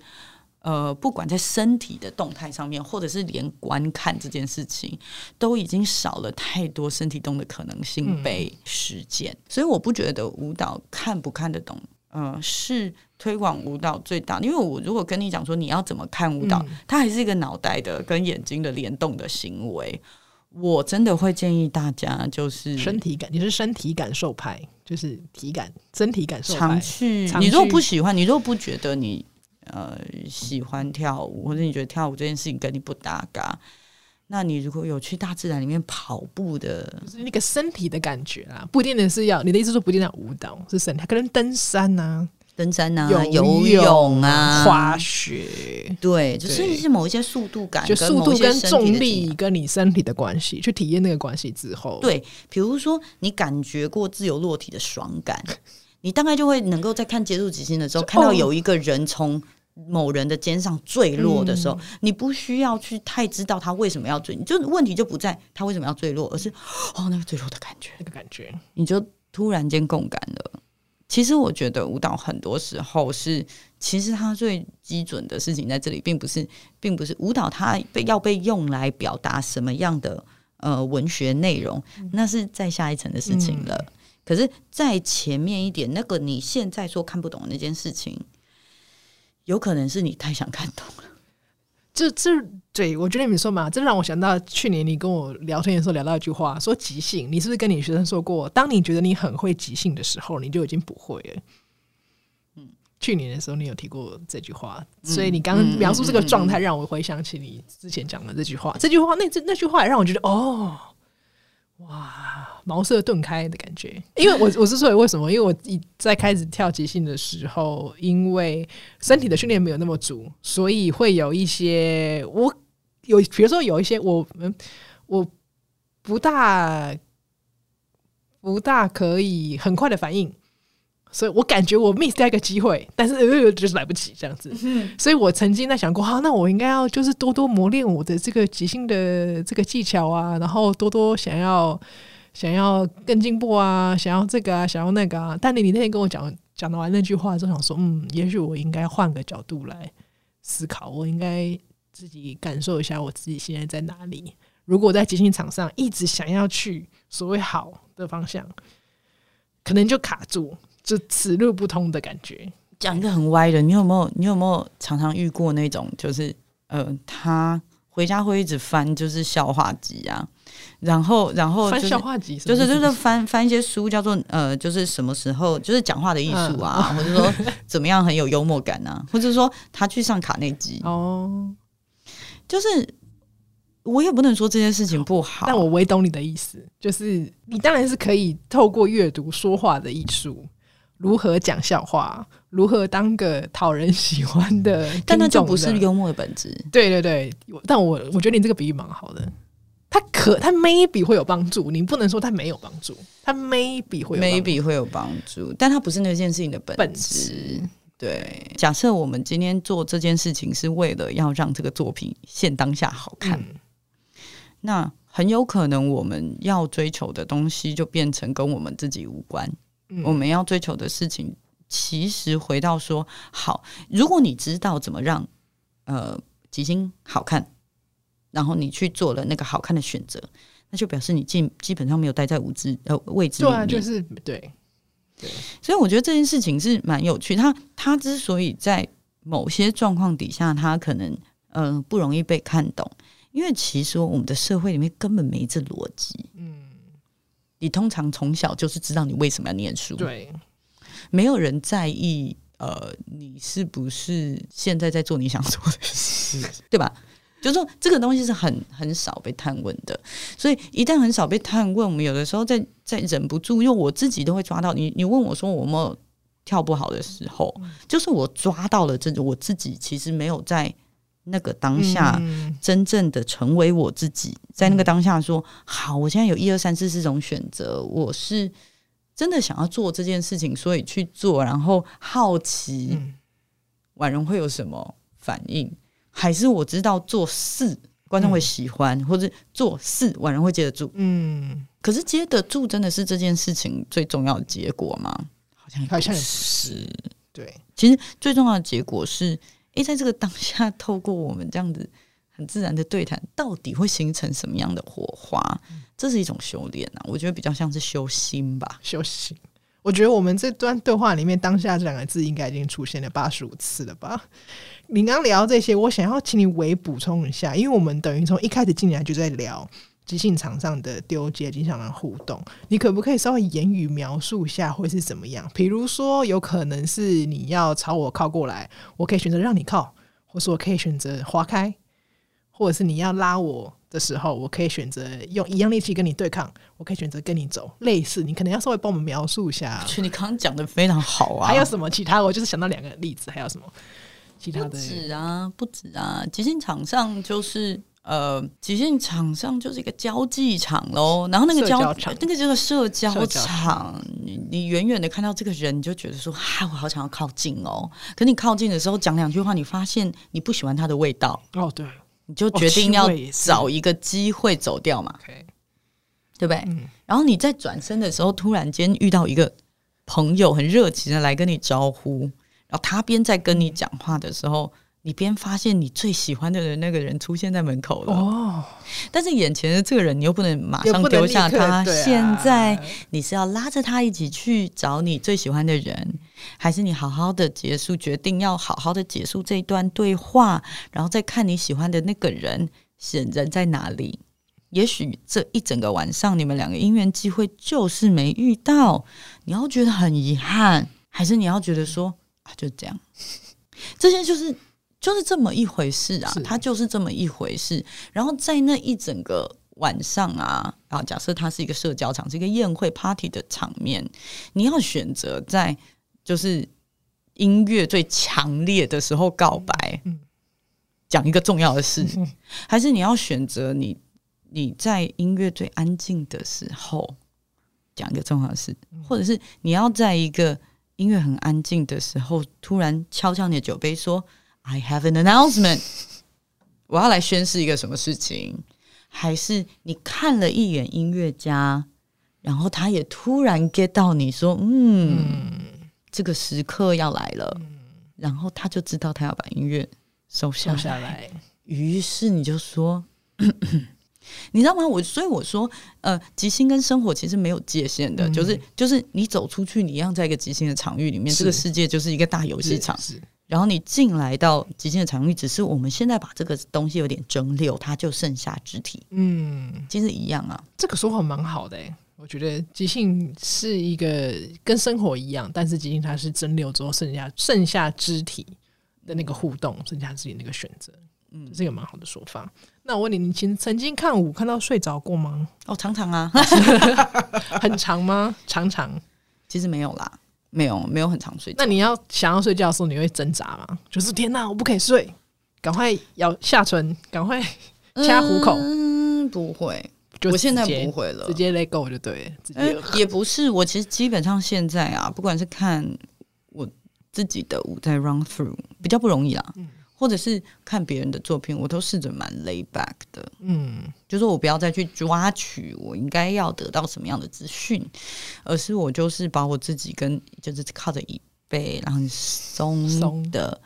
呃不管在身体的动态上面，或者是连观看这件事情，都已经少了太多身体动的可能性被实践。嗯。所以我不觉得舞蹈看不看得懂。嗯，是推广舞蹈最大，因为我如果跟你讲说你要怎么看舞蹈，嗯、它还是一个脑袋的跟眼睛的联动的行为。我真的会建议大家就是身体感，你是身体感受派，就是体感身体感受派。常去，你如果不喜欢，你如果不觉得你呃喜欢跳舞，或者你觉得跳舞这件事情跟你不搭嘎。那你如果有去大自然里面跑步的，就是那个身体的感觉啊，不一定是要你的意思说不一定要舞蹈是身体，可能登山啊、登山啊、游泳啊、滑雪，对，就是一些某一些速度感，就速度跟重力跟你身体的关系，去体验那个关系之后，对，比如说你感觉过自由落体的爽感，你大概就会能够在看《接触即兴》的时候，看到有一个人从。某人的肩上坠落的时候，嗯，你不需要去太知道他为什么要坠，就问题就不在他为什么要坠落，而是哦那个坠落的感觉，那个感觉，你就突然间共感了。其实我觉得舞蹈很多时候是，其实它最基准的事情在这里，并不是，并不是舞蹈它被要被用来表达什么样的呃文学内容，那是在下一层的事情了。嗯。可是，在前面一点，那个你现在说看不懂的那件事情。有可能是你太想看懂了，这这对我觉得你说嘛，这让我想到去年你跟我聊天的时候聊到一句话，说即兴，你是不是跟你学生说过，当你觉得你很会即兴的时候，你就已经不会了。嗯，去年的时候你有提过这句话，所以你刚刚描述这个状态，让我回想起你之前讲的这句话。这句话，那这那句话也让我觉得，哦，哇。茅塞顿开的感觉，因为我我是说为什么？因为我一在开始跳即兴的时候，因为身体的训练没有那么足，所以会有一些我有，比如说有一些我嗯，我不大不大可以很快的反应。所以我感觉我 miss 掉一个机会，但是呃就是来不及这样子。嗯、所以我曾经在想过，哈、啊，那我应该要就是多多磨练我的这个即兴的这个技巧啊，然后多多想要。想要更进步啊，想要这个啊，想要那个啊。但你你那天跟我讲讲完那句话之后，想说，嗯，也许我应该换个角度来思考，我应该自己感受一下我自己现在在哪里。如果在即兴场上一直想要去所谓好的方向，可能就卡住，就此路不通的感觉。讲一个很歪的，你有没有？你有没有常常遇过那种，就是呃，他回家会一直翻，就是笑话集啊。然后，然后、就是、翻笑话集，就是就是翻翻一些书，叫做呃，就是什么时候，就是讲话的艺术啊，嗯、或者说怎么样很有幽默感啊，或者说他去上卡内基哦，就是我也不能说这件事情不好，但我唯懂你的意思，就是你当然是可以透过阅读说话的艺术，如何讲笑话，如何当个讨人喜欢的，的，但那就不是幽默的本质。对对对，但我我觉得你这个比喻蛮好的。他可他 maybe 会有帮助，你不能说他没有帮助，他 maybe 会有 maybe 会有帮助，但他不是那件事情的本质。本质对，假设我们今天做这件事情是为了要让这个作品现当下好看，嗯，那很有可能我们要追求的东西就变成跟我们自己无关。嗯，我们要追求的事情，其实回到说，好，如果你知道怎么让呃吉星好看。然后你去做了那个好看的选择，那就表示你基基本上没有待在无知呃位置里面。对啊，就是对对。所以我觉得这件事情是蛮有趣。他他之所以在某些状况底下，他可能嗯、呃、不容易被看懂，因为其实我们的社会里面根本没这逻辑。嗯，你通常从小就是知道你为什么要念书，对，没有人在意呃，你是不是现在在做你想做的事，对吧？就是说这个东西是很很少被探问的，所以一旦很少被探问，我们有的时候在在忍不住，因为我自己都会抓到你。你问我说我有没有跳不好的时候，就是我抓到了这种，我自己其实没有在那个当下真正的成为我自己，在那个当下说好，我现在有一二三四四种选择，我是真的想要做这件事情，所以去做，然后好奇婉容会有什么反应。还是我知道做事观众会喜欢，嗯、或者做事婉容会接得住。嗯，可是接得住真的是这件事情最重要的结果吗？好像好像是。对，其实最重要的结果是，哎，在这个当下，透过我们这样子很自然的对谈，到底会形成什么样的火花？嗯、这是一种修炼啊，我觉得比较像是修心吧。修心，我觉得我们这段对话里面，“当下”这两个字应该已经出现了八十五次了吧。你刚聊这些，我想要请你微补充一下，因为我们等于从一开始进来就在聊即兴场上的丢接、即兴场的互动，你可不可以稍微言语描述一下会是怎么样？比如说，有可能是你要朝我靠过来，我可以选择让你靠，或是我可以选择划开，或者是你要拉我的时候，我可以选择用一样力气跟你对抗，我可以选择跟你走。类似，你可能要稍微帮我们描述一下。我觉得你刚刚讲的非常好啊，还有什么其他？我就是想到两个例子，还有什么？不止啊，不止啊！即兴场上就是呃，即兴场上就是一个交际场喽。然后那个交那个这个社交场，你你远远的看到这个人，你就觉得说，嗨，我好想要靠近哦。可你靠近的时候讲两句话，你发现你不喜欢他的味道哦，对，你就决定要找一个机会走掉嘛，对不对？嗯。然后你在转身的时候，突然间遇到一个朋友，很热情的来跟你招呼。然后他边在跟你讲话的时候，你边发现你最喜欢的人那个人出现在门口了。哦，但是眼前的这个人你又不能马上丢下他。现在你是要拉着他一起去找你最喜欢的人，还是你好好的结束，决定要好好的结束这一段对话，然后再看你喜欢的那个人显人在哪里？也许这一整个晚上你们两个姻缘机会就是没遇到，你要觉得很遗憾，还是你要觉得说？啊，就这样，这些就是就是这么一回事啊，它就是这么一回事。然后在那一整个晚上啊，啊，假设它是一个社交场，是一个宴会 party 的场面，你要选择在就是音乐最强烈的时候告白，讲一个重要的事，还是你要选择你你在音乐最安静的时候讲一个重要的事，或者是你要在一个。音乐很安静的时候，突然敲敲你的酒杯，说：“I have an announcement，我要来宣誓一个什么事情？”还是你看了一眼音乐家，然后他也突然 get 到你说：“嗯，嗯这个时刻要来了。嗯”然后他就知道他要把音乐收下来，下来。于是你就说。你知道吗？我所以我说，呃，即兴跟生活其实没有界限的，嗯、就是就是你走出去，你一样在一个即兴的场域里面，这个世界就是一个大游戏场。然后你进来到即兴的场域，只是我们现在把这个东西有点蒸馏，它就剩下肢体。嗯，其实一样啊。这个说法蛮好的、欸，我觉得即兴是一个跟生活一样，但是即兴它是蒸馏之后剩下剩下肢体的那个互动，剩下自己那个选择。嗯，这个蛮好的说法。那我问你，你曾曾经看舞看到睡着过吗？哦，常常啊，很长吗？常常，其实没有啦，没有，没有很长睡觉。那你要想要睡觉的时候，你会挣扎吗？就是天哪，我不可以睡，赶快咬下唇，赶快掐虎口。嗯，不会，我现在不会了，直接 let go 就对。嗯，也不是，我其实基本上现在啊，不管是看我自己的舞在 run through，比较不容易啦。嗯或者是看别人的作品，我都试着蛮 lay back 的，嗯，就是我不要再去抓取我应该要得到什么样的资讯，而是我就是把我自己跟就是靠着椅背，然后松的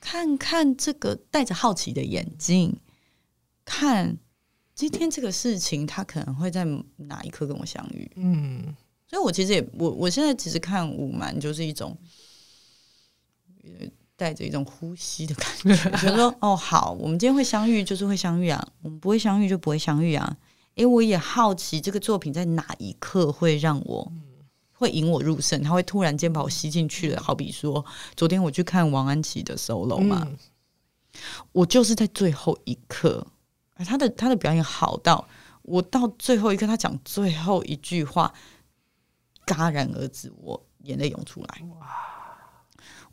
看看这个带着好奇的眼睛，看今天这个事情它可能会在哪一刻跟我相遇，嗯，所以我其实也我我现在其实看舞蛮就是一种。带着一种呼吸的感觉，觉得说哦，好，我们今天会相遇，就是会相遇啊；我们不会相遇，就不会相遇啊。诶，我也好奇这个作品在哪一刻会让我，会引我入胜，他会突然间把我吸进去了。好比说，昨天我去看王安琪的 solo 嘛，嗯、我就是在最后一刻，他的他的表演好到我到最后一刻，他讲最后一句话，戛然而止，我眼泪涌出来。哇！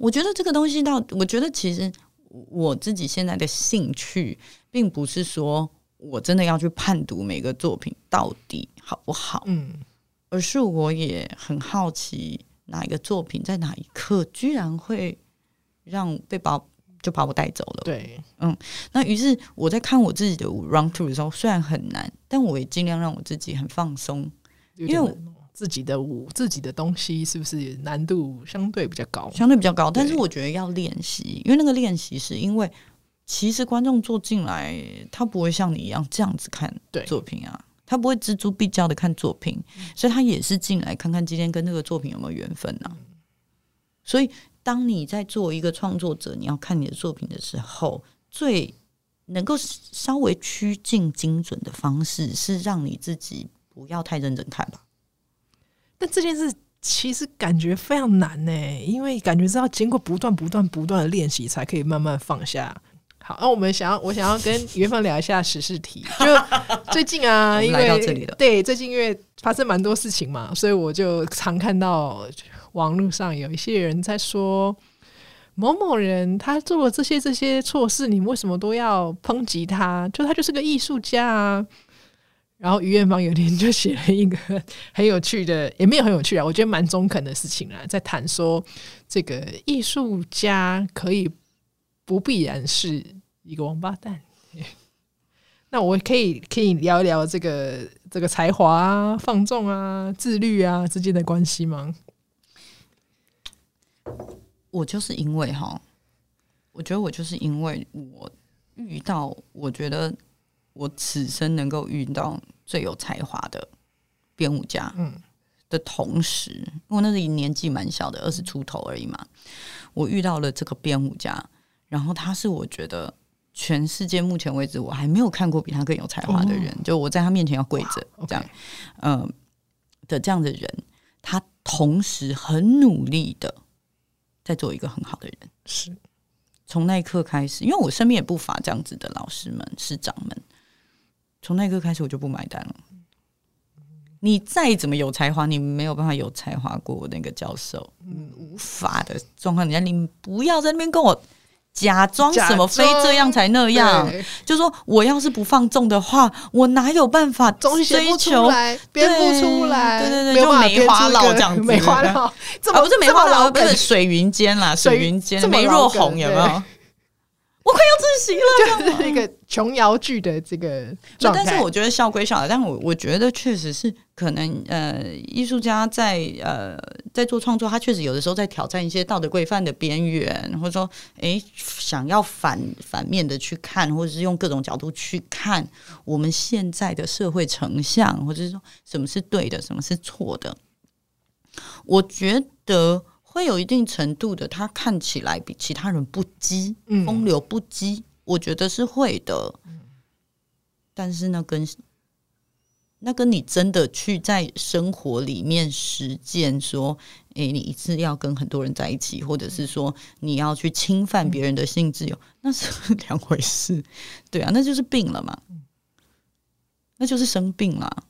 我觉得这个东西到，我觉得其实我自己现在的兴趣，并不是说我真的要去判读每个作品到底好不好，嗯。而是我也很好奇，哪一个作品在哪一刻居然会让被把就把我带走了。对，嗯，那于是我在看我自己的舞 run through 的时候，虽然很难，但我也尽量让我自己很放松，因为我自己的舞自己的东西是不是难度相对比较高？相对比较高，但是我觉得要练习，因为那个练习是因为其实观众坐进来，他不会像你一样这样子看作品啊。他不会锱铢必较的看作品，所以他也是进来看看今天跟那个作品有没有缘分呢、啊？所以，当你在做一个创作者，你要看你的作品的时候，最能够稍微趋近精准的方式是让你自己不要太认真看吧。但这件事其实感觉非常难呢，因为感觉是要经过不断、不断、不断的练习，才可以慢慢放下。好，那我们想要，我想要跟元芳聊一下时事题。就 最近啊，因为对最近因为发生蛮多事情嘛，所以我就常看到网络上有一些人在说某某人他做了这些这些错事，你为什么都要抨击他？就他就是个艺术家啊。然后于艳芳有天就写了一个 很有趣的，也没有很有趣啊，我觉得蛮中肯的事情啊，在谈说这个艺术家可以。不必然是一个王八蛋。那我可以可以聊一聊这个这个才华啊、放纵啊、自律啊之间的关系吗？我就是因为哈，我觉得我就是因为我遇到，我觉得我此生能够遇到最有才华的编舞家，嗯，的同时，因为那是年纪蛮小的，二十出头而已嘛，我遇到了这个编舞家。然后他是我觉得全世界目前为止我还没有看过比他更有才华的人，就我在他面前要跪着这样，嗯的这样的人，他同时很努力的在做一个很好的人。是从那一刻开始，因为我身边也不乏这样子的老师们、师长们，从那一刻开始我就不买单了。你再怎么有才华，你没有办法有才华过我那个教授，嗯，无法的状况。人家，你不要在那边跟我。假装什么非这样才那样？就说我要是不放纵的话，我哪有办法追求编不出来？对对对，就梅花烙这样子，梅花烙 啊，不是梅花烙，不是水云间啦，水云间梅若红有没有？我快要窒息了，就是那个琼瑶剧的这个状态，但是我觉得笑归笑，但我我觉得确实是可能呃，艺术家在呃在做创作，他确实有的时候在挑战一些道德规范的边缘，或者说诶想要反反面的去看，或者是用各种角度去看我们现在的社会成像，或者是说什么是对的，什么是错的，我觉得。会有一定程度的，他看起来比其他人不羁，风流不羁，我觉得是会的。但是那跟那跟你真的去在生活里面实践说，诶，你一次要跟很多人在一起，或者是说你要去侵犯别人的性自由，那是两回事。对啊，那就是病了嘛，那就是生病了。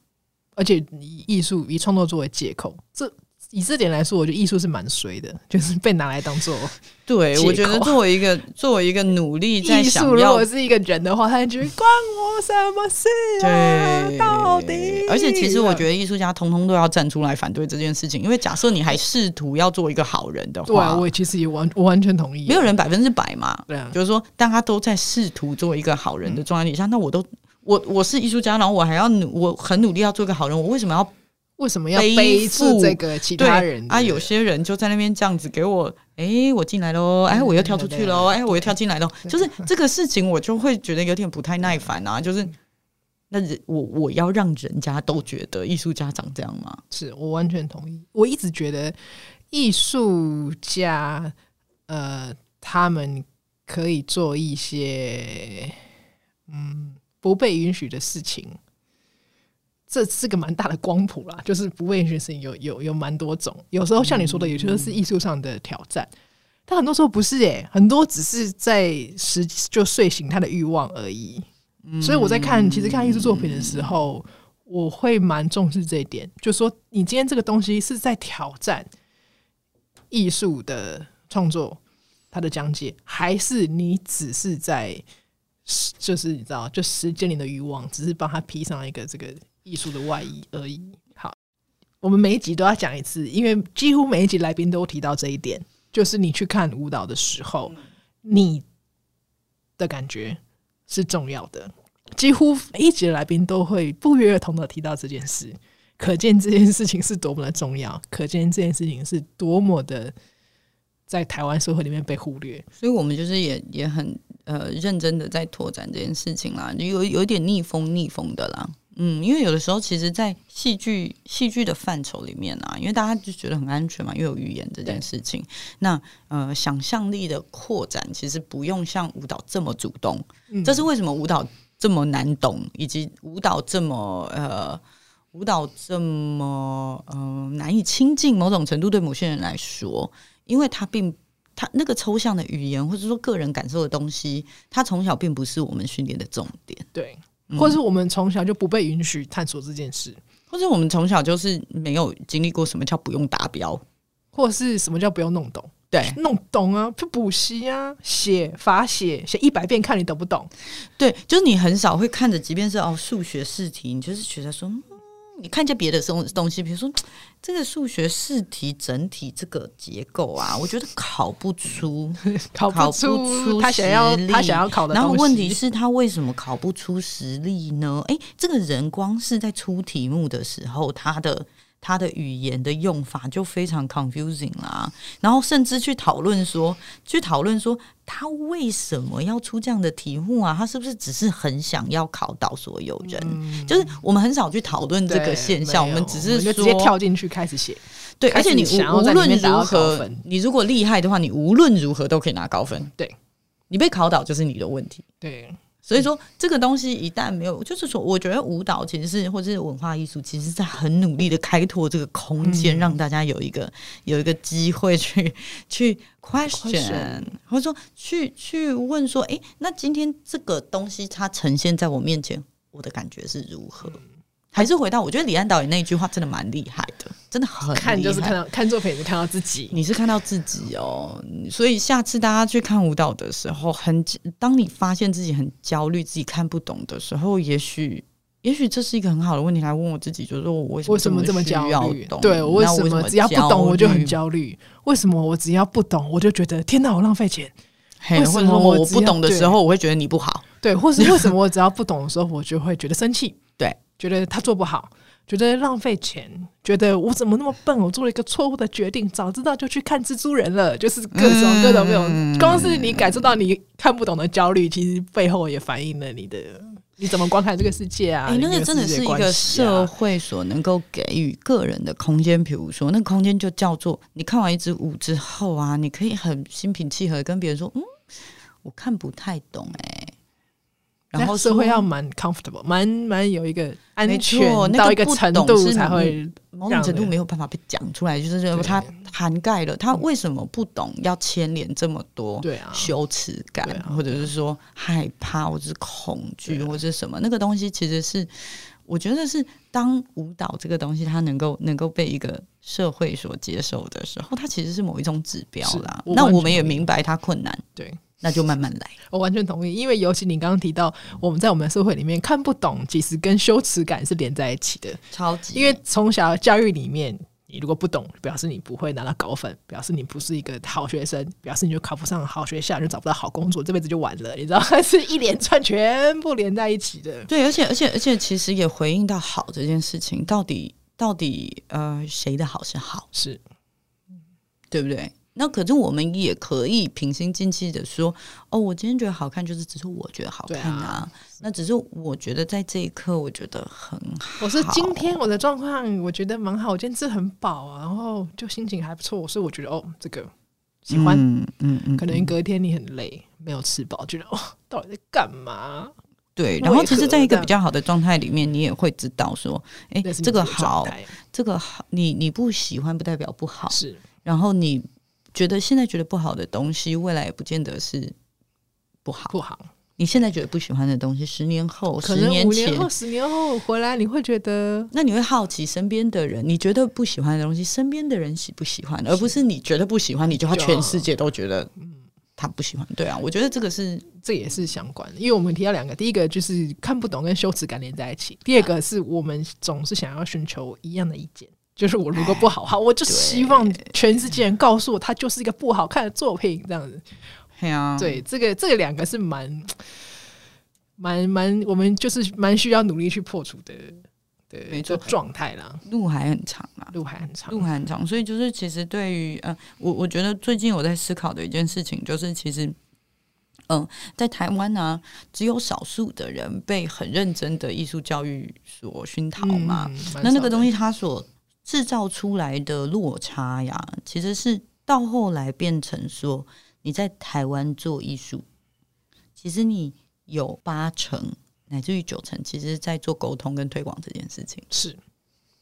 而且以艺术以创作作为借口，这。以这点来说，我觉得艺术是蛮衰的，就是被拿来当做。对，我觉得作为一个作为一个努力在想要，艺术如果是一个人的话，他就觉得关我什么事啊？对，到底。而且，其实我觉得艺术家通通都要站出来反对这件事情，因为假设你还试图要做一个好人的话，对啊，我其实也完我完全同意。没有人百分之百嘛，对啊，就是说，大家都在试图做一个好人的状态底下，那我都我我是艺术家，然后我还要努，我很努力要做一个好人，我为什么要？为什么要背负这个其他人啊？有些人就在那边这样子给我，哎、欸，我进来喽，哎，我又跳出去喽，哎，我又跳进来喽。就是这个事情，我就会觉得有点不太耐烦啊。就是那人，我我要让人家都觉得艺术家长这样吗？是我完全同意。我一直觉得艺术家，呃，他们可以做一些嗯不被允许的事情。这是个蛮大的光谱啦，就是不被允许的事情有有有蛮多种。有时候像你说的，也就是艺术上的挑战，但很多时候不是诶、欸，很多只是在实就睡醒他的欲望而已。所以我在看，其实看艺术作品的时候，我会蛮重视这一点，就说你今天这个东西是在挑战艺术的创作，它的讲解，还是你只是在就是你知道，就时间里的欲望，只是帮他披上一个这个。艺术的外衣而已。好，我们每一集都要讲一次，因为几乎每一集来宾都提到这一点，就是你去看舞蹈的时候，你的感觉是重要的。几乎每一集的来宾都会不约而同的提到这件事，可见这件事情是多么的重要，可见这件事情是多么的在台湾社会里面被忽略。所以我们就是也也很呃认真的在拓展这件事情啦，有有点逆风逆风的啦。嗯，因为有的时候，其实，在戏剧戏剧的范畴里面啊，因为大家就觉得很安全嘛，又有语言这件事情，那呃，想象力的扩展其实不用像舞蹈这么主动。嗯，这是为什么舞蹈这么难懂，以及舞蹈这么呃，舞蹈这么呃难以亲近。某种程度对某些人来说，因为他并他那个抽象的语言，或者说个人感受的东西，他从小并不是我们训练的重点。对。或者是我们从小就不被允许探索这件事，或者我们从小就是没有经历过什么叫不用达标，或者是什么叫不用弄懂？对，弄懂啊，就补习啊，写罚写写一百遍，看你懂不懂？对，就是你很少会看着，即便是哦数学试题，你就是觉得说。你看一下别的东东西，比如说 这个数学试题整体这个结构啊，我觉得考不出，考不出他想要他想要考的。然后问题是，他为什么考不出实力呢？诶，这个人光是在出题目的时候，他的。他的语言的用法就非常 confusing 啦，然后甚至去讨论说，去讨论说他为什么要出这样的题目啊？他是不是只是很想要考倒所有人？嗯、就是我们很少去讨论这个现象，我们只是说直接跳进去开始写。对，而且你无论如何，你如果厉害的话，你无论如何都可以拿高分。对，你被考倒就是你的问题。对。所以说，这个东西一旦没有，就是说，我觉得舞蹈其实是或者是文化艺术，其实在很努力的开拓这个空间，让大家有一个有一个机会去去 question，或者说去去问说，哎，那今天这个东西它呈现在我面前，我的感觉是如何？还是回到，我觉得李安导演那一句话真的蛮厉害的，真的很看就是看到看作品，是看到自己，你是看到自己哦。所以下次大家去看舞蹈的时候，很当你发现自己很焦虑、自己看不懂的时候，也许也许这是一个很好的问题来问我自己，就是说我为什么这么焦虑？对，我为什么只要不懂我就很焦虑？为什么我只要不懂我就觉得天哪，我浪费钱？为什么我不懂的时候我会觉得你不好？对，或是为什么我只要不懂的时候我就会觉得生气？对。觉得他做不好，觉得浪费钱，觉得我怎么那么笨？我做了一个错误的决定，早知道就去看蜘蛛人了。就是各种各种各种，光是你感受到你看不懂的焦虑，其实背后也反映了你的你怎么观看这个世界啊？你、欸，那个真的是一个社会所能够给予个人的空间。比如说，那个空间就叫做你看完一支舞之后啊，你可以很心平气和跟别人说：“嗯，我看不太懂、欸。”哎。然后社会要蛮 comfortable，蛮蛮有一个安全到一个程度才会某种程度没有办法被讲出来，就是它涵盖了他为什么不懂要牵连这么多，对啊，羞耻感，或者是说害怕，或者是恐惧，或者是什么那个东西，其实是我觉得是当舞蹈这个东西它能够能够被一个社会所接受的时候，它其实是某一种指标啦。那我们也明白它困难，对。那就慢慢来，我完全同意。因为尤其你刚刚提到，我们在我们的社会里面看不懂，其实跟羞耻感是连在一起的。超级，因为从小教育里面，你如果不懂，表示你不会拿到高分，表示你不是一个好学生，表示你就考不上好学校，就找不到好工作，这辈子就完了。你知道，是一连串全部连在一起的。对，而且而且而且，其实也回应到好这件事情，到底到底呃，谁的好是好？是，对不对？那可是我们也可以平心静气的说，哦，我今天觉得好看，就是只是我觉得好看啊。啊那只是我觉得在这一刻，我觉得很好。我是今天我的状况，我觉得蛮好。我今天吃很饱啊，然后就心情还不错，所以我觉得哦，这个喜欢。嗯嗯，嗯，可能隔天你很累，没有吃饱，觉得哦，到底在干嘛？对，然后其实，在一个比较好的状态里面，你也会知道说，哎，这个好，这个好，你你不喜欢不代表不好，是。然后你觉得现在觉得不好的东西，未来也不见得是不好，不好。你现在觉得不喜欢的东西，十年后、可能五年后、十年后回来，你会觉得，那你会好奇身边的人，你觉得不喜欢的东西，身边的人喜不喜欢，而不是你觉得不喜欢，你就要全世界都觉得，嗯。他不喜欢，对啊，我觉得这个是这也是相关的，因为我们提到两个，第一个就是看不懂跟羞耻感连在一起，第二个是我们总是想要寻求一样的意见，就是我如果不好，好，我就希望全世界人告诉我，它就是一个不好看的作品，这样子。对啊，对，这个这个两个是蛮蛮蛮，我们就是蛮需要努力去破除的。对，没错，状态啦，路还很长啊，路还很长，路还很长，所以就是其实对于呃，我我觉得最近我在思考的一件事情，就是其实，嗯、呃，在台湾呢、啊，只有少数的人被很认真的艺术教育所熏陶嘛，嗯、那那个东西它所制造出来的落差呀，其实是到后来变成说，你在台湾做艺术，其实你有八成。乃至于九成，其实在做沟通跟推广这件事情。是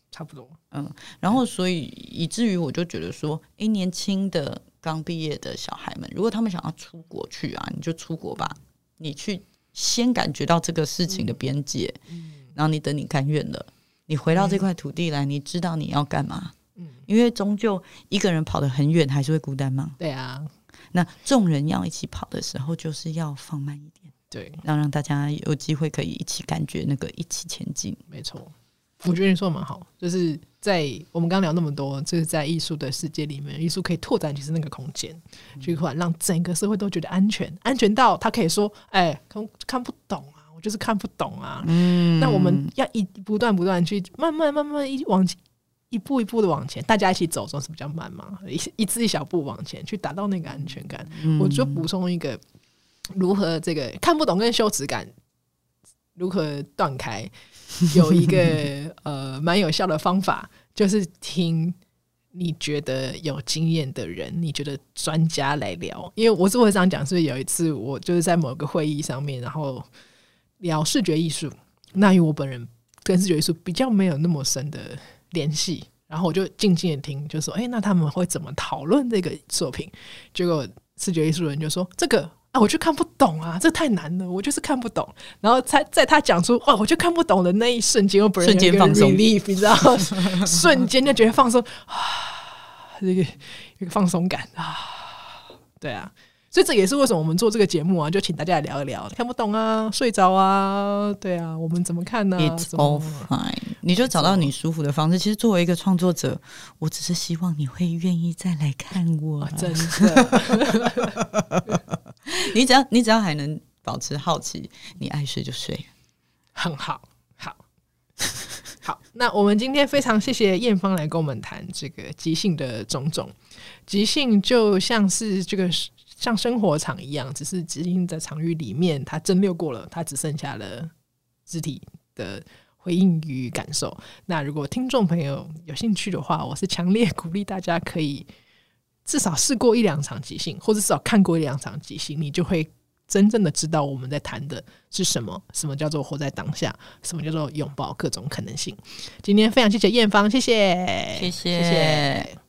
差不多，嗯，然后所以以至于我就觉得说，哎，年轻的刚毕业的小孩们，如果他们想要出国去啊，你就出国吧，你去先感觉到这个事情的边界，嗯，然后你等你甘愿了，你回到这块土地来，你知道你要干嘛，嗯，因为终究一个人跑得很远，还是会孤单嘛，对啊，那众人要一起跑的时候，就是要放慢一点。对，要让大家有机会可以一起感觉那个一起前进。没错，我觉得你说的蛮好，就是在我们刚刚聊那么多，就是在艺术的世界里面，艺术可以拓展其实那个空间，就突然让整个社会都觉得安全，安全到他可以说：“哎，看看不懂啊，我就是看不懂啊。”嗯，那我们要一不断不断去慢慢慢慢一往前，一步一步的往前，大家一起走，总是比较慢嘛，一一次一小步往前去达到那个安全感。嗯，我就补充一个。如何这个看不懂跟羞耻感如何断开？有一个 呃蛮有效的方法，就是听你觉得有经验的人，你觉得专家来聊。因为我是会这样讲，所以有一次我就是在某个会议上面，然后聊视觉艺术。那因为我本人跟视觉艺术比较没有那么深的联系，然后我就静静的听，就说：“哎，那他们会怎么讨论这个作品？”结果视觉艺术人就说：“这个。”啊，我就看不懂啊，这太难了，我就是看不懂。然后在在他讲出“哦，我就看不懂”的那一瞬间，我本人瞬间放松，你知道，瞬间就觉得放松啊，这个一个放松感啊，对啊。所以这也是为什么我们做这个节目啊，就请大家来聊一聊。看不懂啊，睡着啊，对啊，我们怎么看呢？It's all fine。你就找到你舒服的方式。其实作为一个创作者，我只是希望你会愿意再来看我。哦、真的，你只要你只要还能保持好奇，你爱睡就睡，很好，好，好。那我们今天非常谢谢艳芳来跟我们谈这个即兴的种种。即兴就像是这个。像生活场一样，只是即兴在场域里面，它蒸馏过了，它只剩下了肢体的回应与感受。那如果听众朋友有兴趣的话，我是强烈鼓励大家可以至少试过一两场即兴，或者至少看过一两场即兴，你就会真正的知道我们在谈的是什么，什么叫做活在当下，什么叫做拥抱各种可能性。今天非常谢谢艳芳，谢谢，谢谢。谢谢